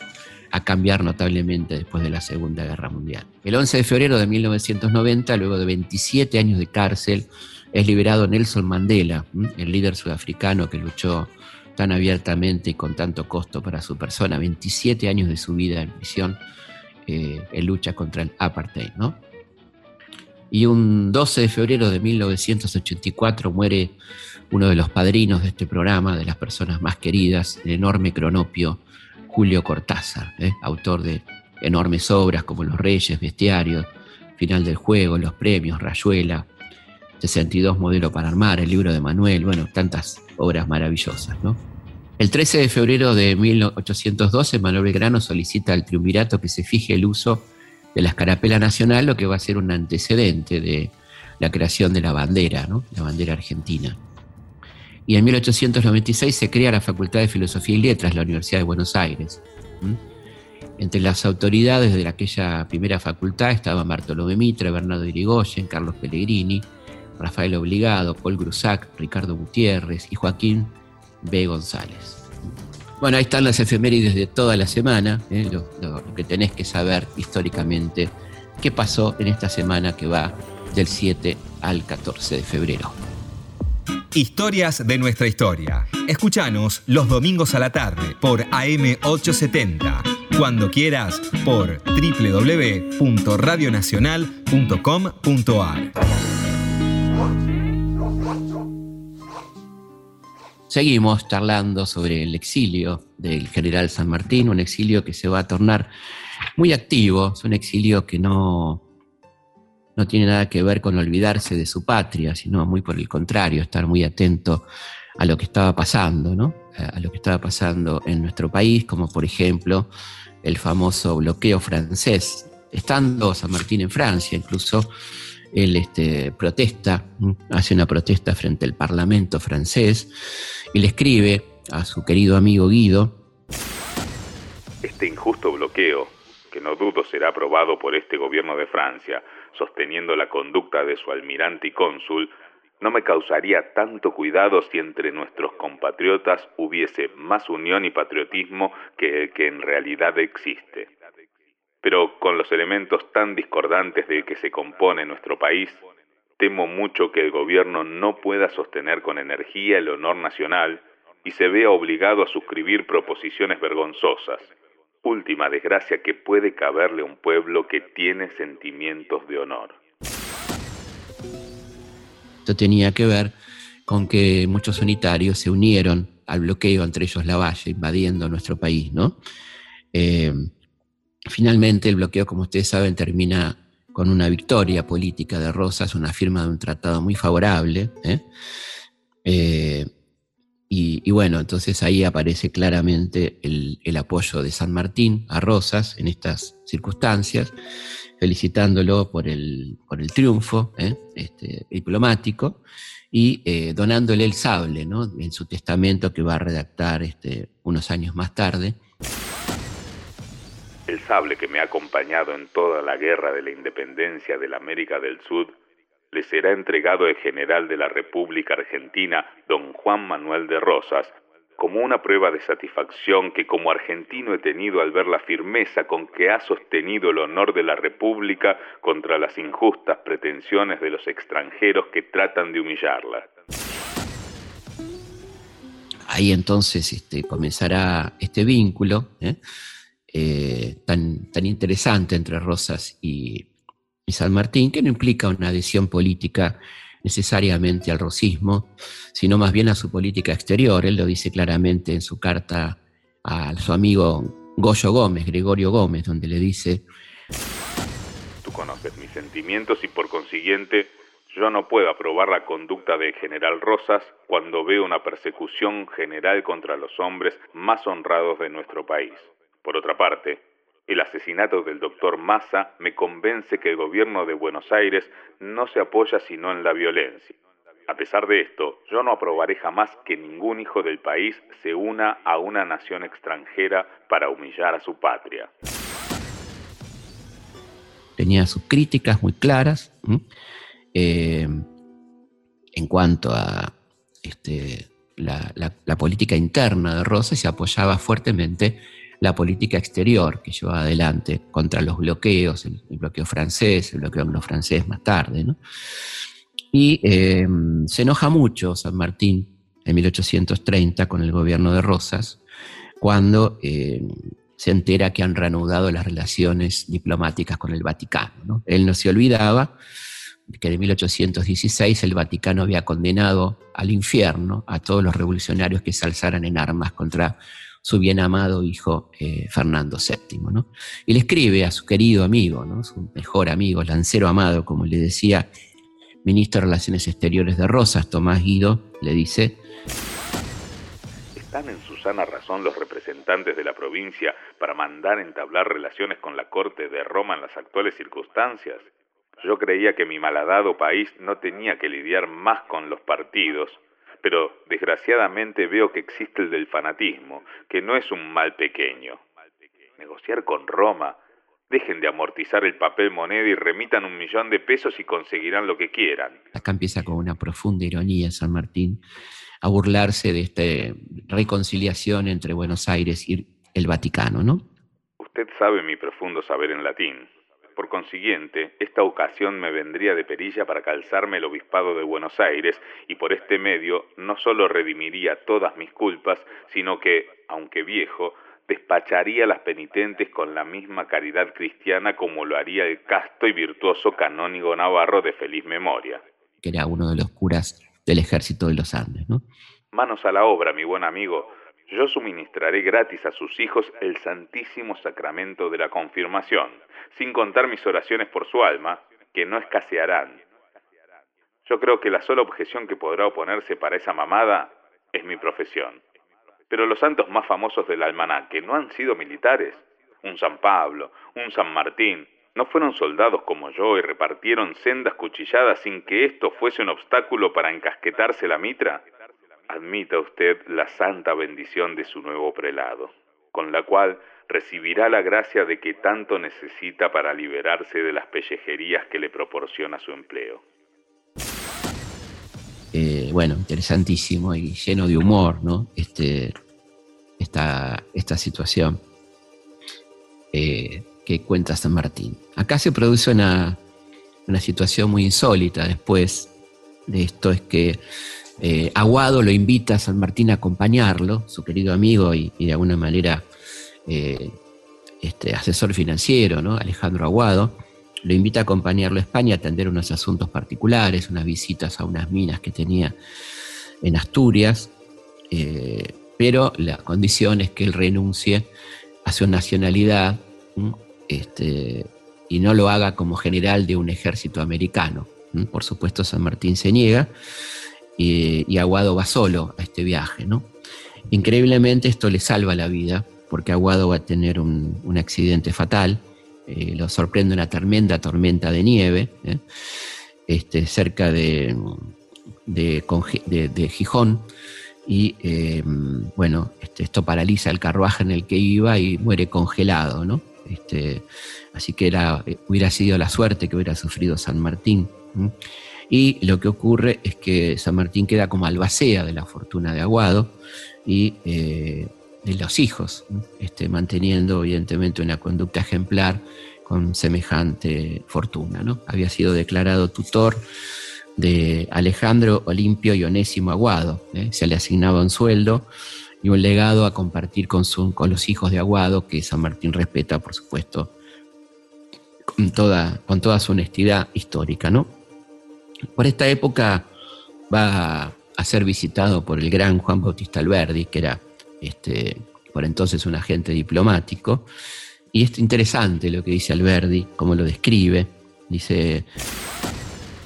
a cambiar notablemente después de la Segunda Guerra Mundial? El 11 de febrero de 1990, luego de 27 años de cárcel, es liberado Nelson Mandela, el líder sudafricano que luchó tan abiertamente y con tanto costo para su persona, 27 años de su vida en prisión eh, en lucha contra el apartheid. ¿no? Y un 12 de febrero de 1984 muere uno de los padrinos de este programa, de las personas más queridas, el enorme cronopio Julio Cortázar, ¿eh? autor de enormes obras como Los Reyes, Bestiarios, Final del Juego, Los Premios, Rayuela, 62 Modelo para Armar, el libro de Manuel, bueno, tantas obras maravillosas, ¿no? El 13 de febrero de 1812, Manuel Belgrano solicita al triunvirato que se fije el uso de la escarapela nacional, lo que va a ser un antecedente de la creación de la bandera, la bandera argentina. Y en 1896 se crea la Facultad de Filosofía y Letras de la Universidad de Buenos Aires. Entre las autoridades de aquella primera facultad estaban Bartolomé Mitre, Bernardo Irigoyen, Carlos Pellegrini, Rafael Obligado, Paul Grusac, Ricardo Gutiérrez y Joaquín B. González. Bueno, ahí están las efemérides de toda la semana, ¿eh? lo, que tenés que saber históricamente qué pasó en esta semana que va del 7 al 14 de febrero.
Historias de nuestra historia. Escuchanos los domingos a la tarde por AM870. Cuando quieras por www.radionacional.com.ar.
Seguimos charlando sobre el exilio del general San Martín, un exilio que se va a tornar muy activo, es un exilio que no, no tiene nada que ver con olvidarse de su patria, sino muy por el contrario, estar muy atento a lo que estaba pasando, ¿no? a lo que estaba pasando en nuestro país, como por ejemplo el famoso bloqueo francés. Estando San Martín en Francia, incluso él este, protesta, hace una protesta frente al Parlamento francés y le escribe a su querido amigo Guido.
Este injusto bloqueo, que no dudo será aprobado por este gobierno de Francia, sosteniendo la conducta de su almirante y cónsul, no me causaría tanto cuidado si entre nuestros compatriotas hubiese más unión y patriotismo que el que en realidad existe. Pero con los elementos tan discordantes de que se compone nuestro país, temo mucho que el gobierno no pueda sostener con energía el honor nacional y se vea obligado a suscribir proposiciones vergonzosas, última desgracia que puede caberle a un pueblo que tiene sentimientos de honor.
Esto tenía que ver con que muchos unitarios se unieron al bloqueo, entre ellos la Valle, invadiendo nuestro país, ¿no? Eh, Finalmente, el bloqueo, como ustedes saben, termina con una victoria política de Rosas, una firma de un tratado muy favorable. ¿eh? Eh, y, bueno, entonces ahí aparece claramente el, apoyo de San Martín a Rosas en estas circunstancias, felicitándolo por el, por el triunfo ¿eh? este, diplomático y donándole el sable en su testamento que va a redactar este, unos años más tarde
el sable que me ha acompañado en toda la guerra de la independencia de la América del Sur le será entregado el general de la República Argentina, don Juan Manuel de Rosas, como una prueba de satisfacción que como argentino he tenido al ver la firmeza con que ha sostenido el honor de la República contra las injustas pretensiones de los extranjeros que tratan de humillarla.
Ahí entonces este, comenzará este vínculo. ¿eh? Eh, tan, tan interesante entre Rosas y, San Martín, que no implica una adhesión política necesariamente al rosismo, sino más bien a su política exterior. Él lo dice claramente en su carta a su amigo Goyo Gómez, Gregorio Gómez, donde le dice,
Tú conoces mis sentimientos y por consiguiente yo no puedo aprobar la conducta del general Rosas cuando veo una persecución general contra los hombres más honrados de nuestro país. Por otra parte, el asesinato del doctor Massa me convence que el gobierno de Buenos Aires no se apoya sino en la violencia. A pesar de esto, yo no aprobaré jamás que ningún hijo del país se una a una nación extranjera para humillar a su patria.
Tenía sus críticas muy claras eh, en cuanto a este, la, política interna de Rosa y se apoyaba fuertemente la política exterior que llevaba adelante contra los bloqueos, el, bloqueo francés, el bloqueo anglo-francés más tarde. Y eh, se enoja mucho San Martín en 1830 con el gobierno de Rosas, cuando eh, se entera que han reanudado las relaciones diplomáticas con el Vaticano. Él no se olvidaba que en 1816 el Vaticano había condenado al infierno a todos los revolucionarios que se alzaran en armas contra su bien amado hijo eh, Fernando VII. Y le escribe a su querido amigo, ¿no? su mejor amigo, lancero amado, como le decía, ministro de Relaciones Exteriores de Rosas, Tomás Guido, le dice,
¿Están en su sana razón los representantes de la provincia para mandar entablar relaciones con la corte de Roma en las actuales circunstancias? Yo creía que mi malhadado país no tenía que lidiar más con los partidos, pero desgraciadamente veo que existe el del fanatismo, que no es un mal pequeño. Negociar con Roma, dejen de amortizar el papel moneda y remitan un millón de pesos y conseguirán lo que quieran.
Acá empieza con una profunda ironía San Martín a burlarse de esta reconciliación entre Buenos Aires y el Vaticano, ¿no?
Usted sabe mi profundo saber en latín. Por consiguiente, esta ocasión me vendría de perilla para calzarme el obispado de Buenos Aires y por este medio no solo redimiría todas mis culpas, sino que, aunque viejo, despacharía a las penitentes con la misma caridad cristiana como lo haría el casto y virtuoso canónigo navarro de feliz memoria.
Que era uno de los curas del ejército de los Andes, ¿no?
Manos a la obra, mi buen amigo. Yo suministraré gratis a sus hijos el santísimo sacramento de la confirmación, sin contar mis oraciones por su alma, que no escasearán. Yo creo que la sola objeción que podrá oponerse para esa mamada es mi profesión. Pero los santos más famosos del almanaque no han sido militares. Un San Pablo, un San Martín, no fueron soldados como yo y repartieron sendas cuchilladas sin que esto fuese un obstáculo para encasquetarse la mitra. Admita usted la santa bendición de su nuevo prelado, con la cual recibirá la gracia de que tanto necesita para liberarse de las pellejerías que le proporciona su empleo.
Eh, bueno, interesantísimo y lleno de humor, ¿no? Este, esta, esta situación eh, que cuenta San Martín. Acá se produce una, una situación muy insólita después de esto, es que eh, Aguado lo invita a San Martín a acompañarlo, su querido amigo y, de alguna manera eh, este, asesor financiero, ¿no? Alejandro Aguado, lo invita a acompañarlo a España a atender unos asuntos particulares, unas visitas a unas minas que tenía en Asturias, eh, pero la condición es que él renuncie a su nacionalidad este, y no lo haga como general de un ejército americano. Por supuesto, San Martín se niega y, Aguado va solo a este viaje. ¿no? Increíblemente esto le salva la vida, porque Aguado va a tener un, accidente fatal, eh, lo sorprende una tremenda tormenta de nieve, ¿eh? este, cerca de, de, Gijón, y eh, bueno, este, esto paraliza el carruaje en el que iba y muere congelado, ¿no? Este, así que era, hubiera sido la suerte que hubiera sufrido San Martín. Y lo que ocurre es que San Martín queda como albacea de la fortuna de Aguado y eh, de los hijos, este, manteniendo evidentemente una conducta ejemplar con semejante fortuna. ¿no? Había sido declarado tutor de Alejandro Olimpio y Onésimo Aguado. ¿eh? Se le asignaba un sueldo y un legado a compartir con, con los hijos de Aguado, que San Martín respeta, por supuesto, con toda, con toda su honestidad histórica. ¿no? Por esta época va a ser visitado por el gran Juan Bautista Alberdi, que era este, por entonces un agente diplomático. Y es interesante lo que dice Alberdi, cómo lo describe. Dice...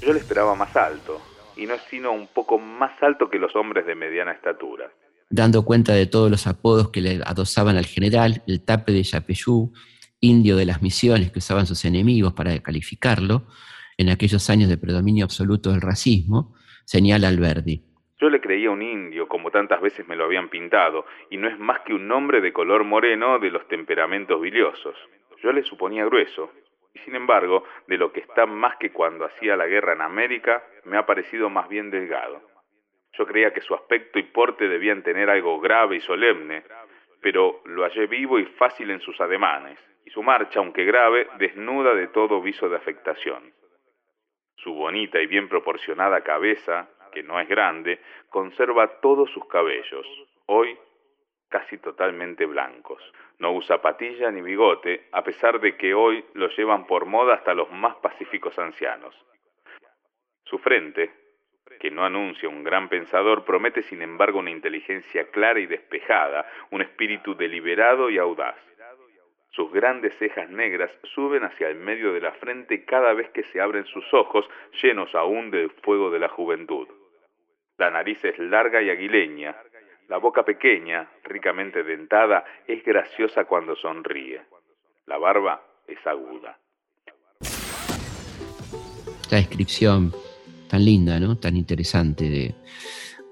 Yo le esperaba más alto, y no es sino un poco más alto que los hombres de mediana estatura.
Dando cuenta de todos los apodos que le adosaban al general, el tape de Yapeyú, indio de las misiones que usaban sus enemigos para calificarlo, en aquellos años de predominio absoluto del racismo, señala Alberdi.
Yo le creía un indio, como tantas veces me lo habían pintado, y no es más que un hombre de color moreno de los temperamentos biliosos. Yo le suponía grueso, y sin embargo, de lo que está más que cuando hacía la guerra en América, me ha parecido más bien delgado. Yo creía que su aspecto y porte debían tener algo grave y solemne, pero lo hallé vivo y fácil en sus ademanes, y su marcha, aunque grave, desnuda de todo viso de afectación. Su bonita y bien proporcionada cabeza, que no es grande, conserva todos sus cabellos, hoy casi totalmente blancos. No usa patilla ni bigote, a pesar de que hoy lo llevan por moda hasta los más pacíficos ancianos. Su frente, que no anuncia un gran pensador, promete sin embargo una inteligencia clara y despejada, un espíritu deliberado y audaz. Sus grandes cejas negras suben hacia el medio de la frente cada vez que se abren sus ojos, llenos aún del fuego de la juventud. La nariz es larga y aguileña, la boca pequeña, ricamente dentada, es graciosa cuando sonríe. La barba es aguda.
La descripción tan linda, ¿no? Tan interesante de,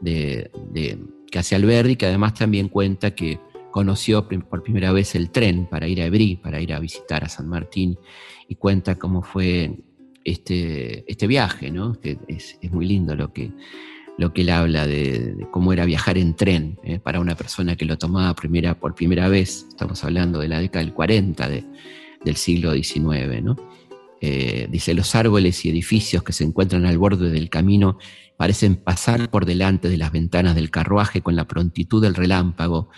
de, de que que además también cuenta que conoció por primera vez el tren para ir a Ebrí, para ir a visitar a San Martín, y cuenta cómo fue este, este viaje, ¿no? es, muy lindo lo que, lo que él habla de, cómo era viajar en tren ¿eh? para una persona que lo tomaba primera, por primera vez, estamos hablando de la década del 40 del siglo XIX, ¿no? Eh, dice, los árboles y edificios que se encuentran al borde del camino parecen pasar por delante de las ventanas del carruaje con la prontitud del relámpago,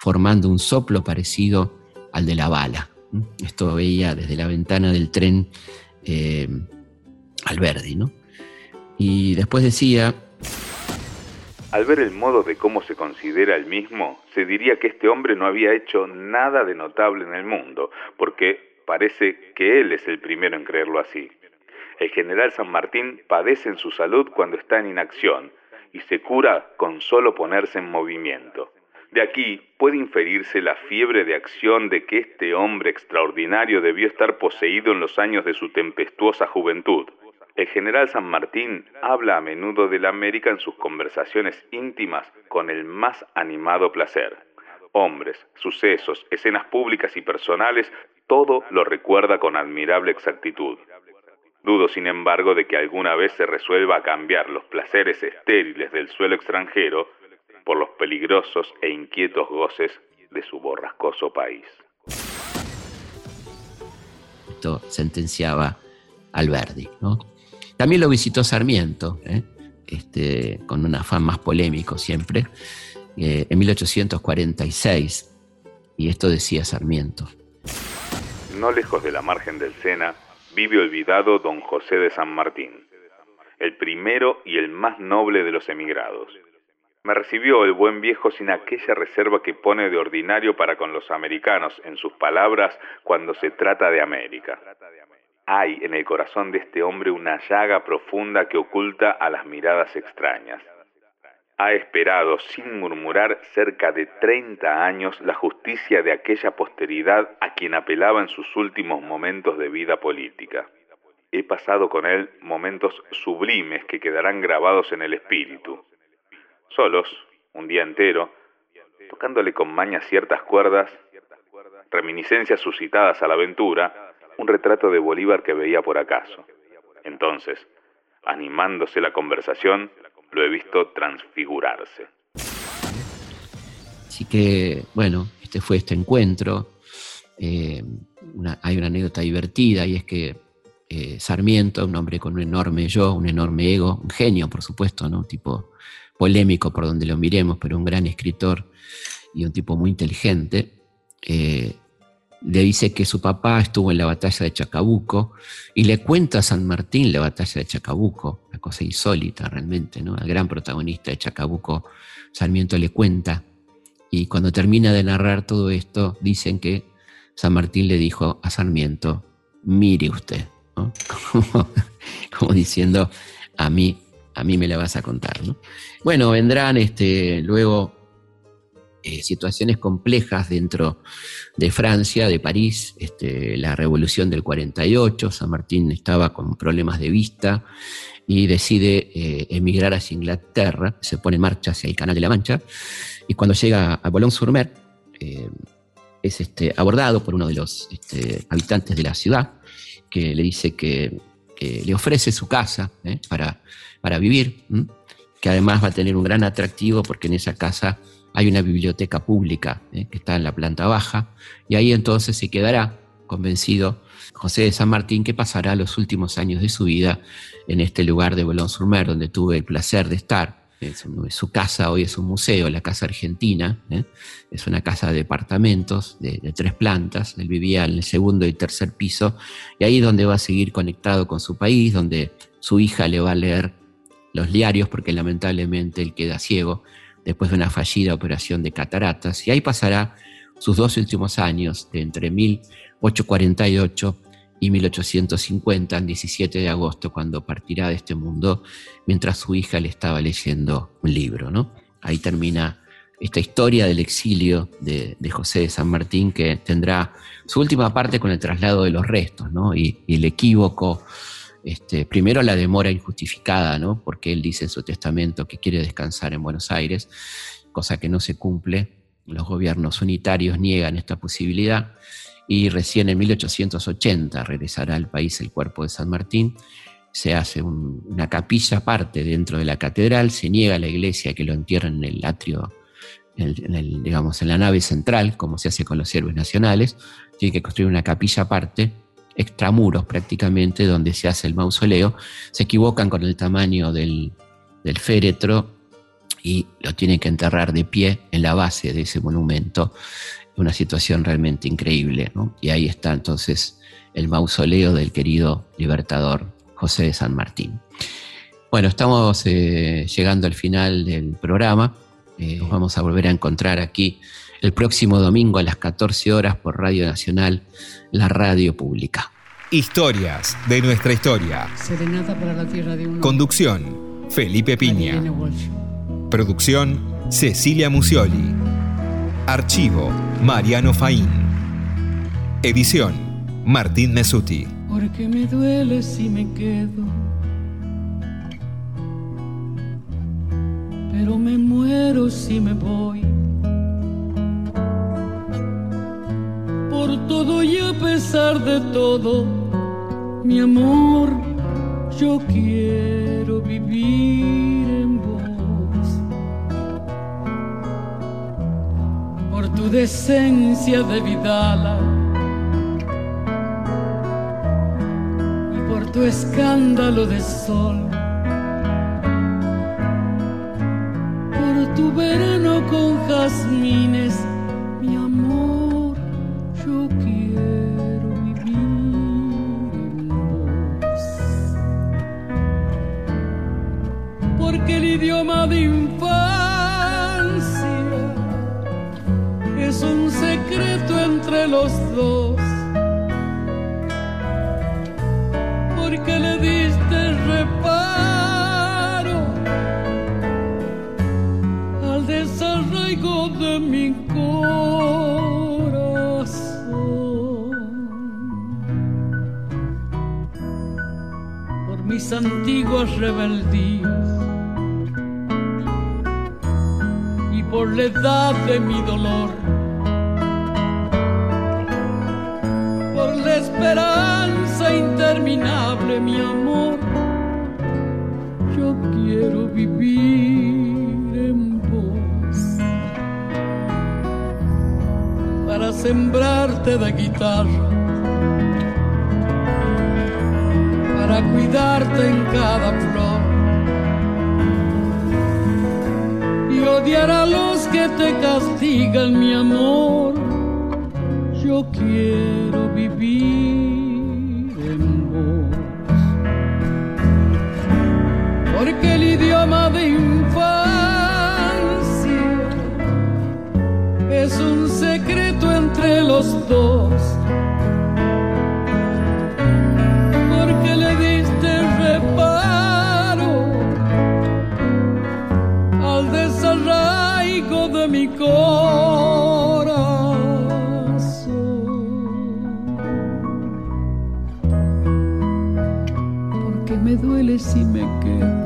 formando un soplo parecido al de la bala. Esto veía desde la ventana del tren eh, Alberdi, ¿no? Y después decía...
Al ver el modo de cómo se considera el mismo, se diría que este hombre no había hecho nada de notable en el mundo, porque Parece que él es el primero en creerlo así. El general San Martín padece en su salud cuando está en inacción y se cura con solo ponerse en movimiento. De aquí puede inferirse la fiebre de acción de que este hombre extraordinario debió estar poseído en los años de su tempestuosa juventud. El general San Martín habla a menudo de la América en sus conversaciones íntimas con el más animado placer. Hombres, sucesos, escenas públicas y personales todo lo recuerda con admirable exactitud. Dudo, sin embargo, de que alguna vez se resuelva a cambiar los placeres estériles del suelo extranjero por los peligrosos e inquietos goces de su borrascoso país.
Esto sentenciaba Alberdi. ¿no? También lo visitó Sarmiento, ¿eh? este, con un afán más polémico siempre, eh, en 1846. Y esto decía Sarmiento
no lejos de la margen del Sena, vive olvidado don José de San Martín, el primero y el más noble de los emigrados. Me recibió el buen viejo sin aquella reserva que pone de ordinario para con los americanos en sus palabras cuando se trata de América. Hay en el corazón de este hombre una llaga profunda que oculta a las miradas extrañas ha esperado sin murmurar cerca de 30 años la justicia de aquella posteridad a quien apelaba en sus últimos momentos de vida política. He pasado con él momentos sublimes que quedarán grabados en el espíritu. Solos, un día entero, tocándole con maña ciertas cuerdas, reminiscencias suscitadas a la aventura, un retrato de Bolívar que veía por acaso. Entonces, animándose la conversación, lo he visto transfigurarse.
Así que, bueno, este fue este encuentro. Eh, hay una anécdota divertida y es que eh, Sarmiento, un hombre con un enorme yo, un enorme ego, un genio, por supuesto, ¿no? Tipo polémico por donde lo miremos, pero un gran escritor y un tipo muy inteligente, eh, le dice que su papá estuvo en la batalla de Chacabuco y le cuenta a San Martín la batalla de Chacabuco, una cosa insólita realmente, ¿no? Al gran protagonista de Chacabuco, Sarmiento le cuenta y cuando termina de narrar todo esto, dicen que San Martín le dijo a Sarmiento, mire usted, como, diciendo, a mí, a mí me la vas a contar, ¿no? Bueno, vendrán este, luego eh, situaciones complejas dentro de Francia, de París, este, la revolución del 48, San Martín estaba con problemas de vista y decide eh, emigrar hacia Inglaterra, se pone en marcha hacia el Canal de la Mancha, y cuando llega a Boulogne-sur-Mer, eh, es este, abordado por uno de los este, habitantes de la ciudad, que le dice que, le ofrece su casa para, para vivir, que además va a tener un gran atractivo porque en esa casa hay una biblioteca pública eh, que está en la planta baja y ahí entonces se quedará convencido José de San Martín, que pasará los últimos años de su vida en este lugar de Boulogne-sur-Mer, donde tuve el placer de estar. Su casa hoy es un museo, la Casa Argentina. ¿eh? Es una casa de departamentos de, de, tres plantas. Él vivía en el segundo y tercer piso. Y ahí es donde va a seguir conectado con su país, donde su hija le va a leer los diarios, porque lamentablemente él queda ciego después de una fallida operación de cataratas. Y ahí pasará sus dos últimos años, de entre 1848 y 1850, el 17 de agosto, cuando partirá de este mundo, mientras su hija le estaba leyendo un libro. ¿no? Ahí termina esta historia del exilio de, José de San Martín, que tendrá su última parte con el traslado de los restos ¿no? y, el equívoco. Este, primero la demora injustificada, ¿no? porque él dice en su testamento que quiere descansar en Buenos Aires, cosa que no se cumple. Los gobiernos unitarios niegan esta posibilidad y recién en 1880 regresará al país el cuerpo de San Martín. Se hace una capilla aparte dentro de la catedral, se niega a la iglesia que lo entierren en el atrio, en, digamos, en la nave central, como se hace con los héroes nacionales. Tiene que construir una capilla aparte, extramuros prácticamente, donde se hace el mausoleo. Se equivocan con el tamaño del féretro y lo tienen que enterrar de pie en la base de ese monumento una situación realmente increíble. Y ahí está entonces el mausoleo del querido libertador José de San Martín. Bueno, estamos eh, llegando al final del programa. Eh, nos vamos a volver a encontrar aquí el próximo domingo a las 14 horas por Radio Nacional, la radio pública.
Historias de nuestra historia. Conducción, Felipe Piña. Producción, Cecilia Musioli. Archivo, Mariano Faín. Edición, Martín Mesuti.
Porque me duele si me quedo. Pero me muero si me voy. Por todo y a pesar de todo, mi amor, yo quiero vivir tu decencia de Vidala. Y por tu escándalo de sol, por tu verano con jazmines, mi amor, yo quiero vivir en vos, porque el idioma de entre los dos. Porque le diste reparo al desarraigo de mi corazón. Por mis antiguas rebeldías y por la edad de mi dolor esperanza interminable, mi amor. Yo quiero vivir en vos para sembrarte de guitarra, para cuidarte en cada flor y odiar a los que te castigan, mi amor. Yo quiero vivir en vos. Porque el idioma de infancia es un secreto entre los dos. Porque le diste reparo al desarraigo de mi corazón. Duele si me quedo,